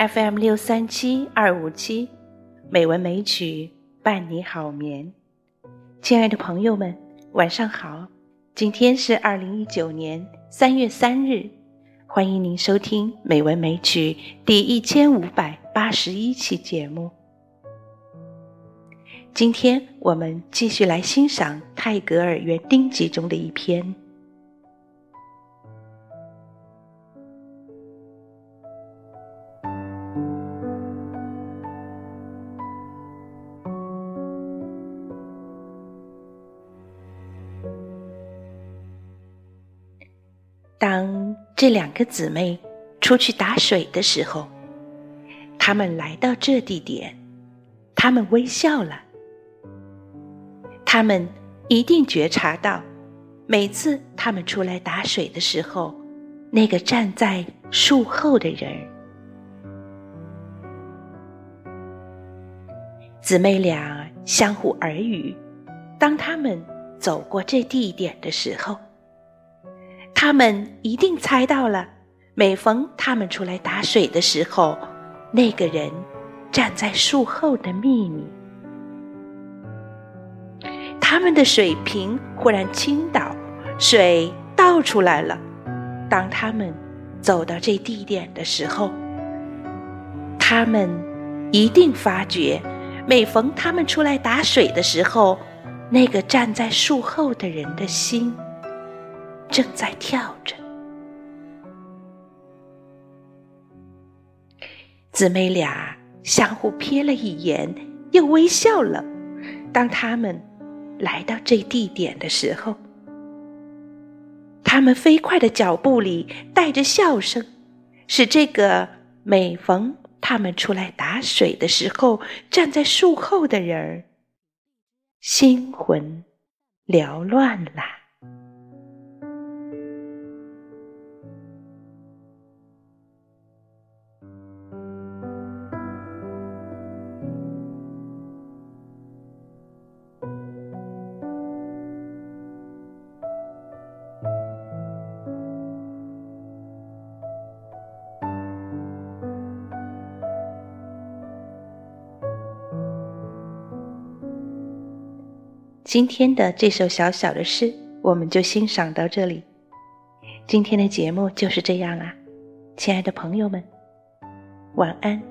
FM 六三七二五七，美文美曲伴你好眠。亲爱的朋友们，晚上好！今天是二零一九年三月三日，欢迎您收听《美文美曲》第一千五百八十一期节目。今天我们继续来欣赏泰戈尔园丁集中的一篇。当这两个姊妹出去打水的时候，他们来到这地点，他们微笑了。他们一定觉察到，每次他们出来打水的时候，那个站在树后的人，姊妹俩相互耳语。当他们走过这地点的时候。他们一定猜到了，每逢他们出来打水的时候，那个人站在树后的秘密。他们的水瓶忽然倾倒，水倒出来了。当他们走到这地点的时候，他们一定发觉，每逢他们出来打水的时候，那个站在树后的人的心。正在跳着，姊妹俩相互瞥了一眼，又微笑了。当他们来到这地点的时候，他们飞快的脚步里带着笑声，使这个每逢他们出来打水的时候站在树后的人儿心魂缭乱了。今天的这首小小的诗，我们就欣赏到这里。今天的节目就是这样啦，亲爱的朋友们，晚安。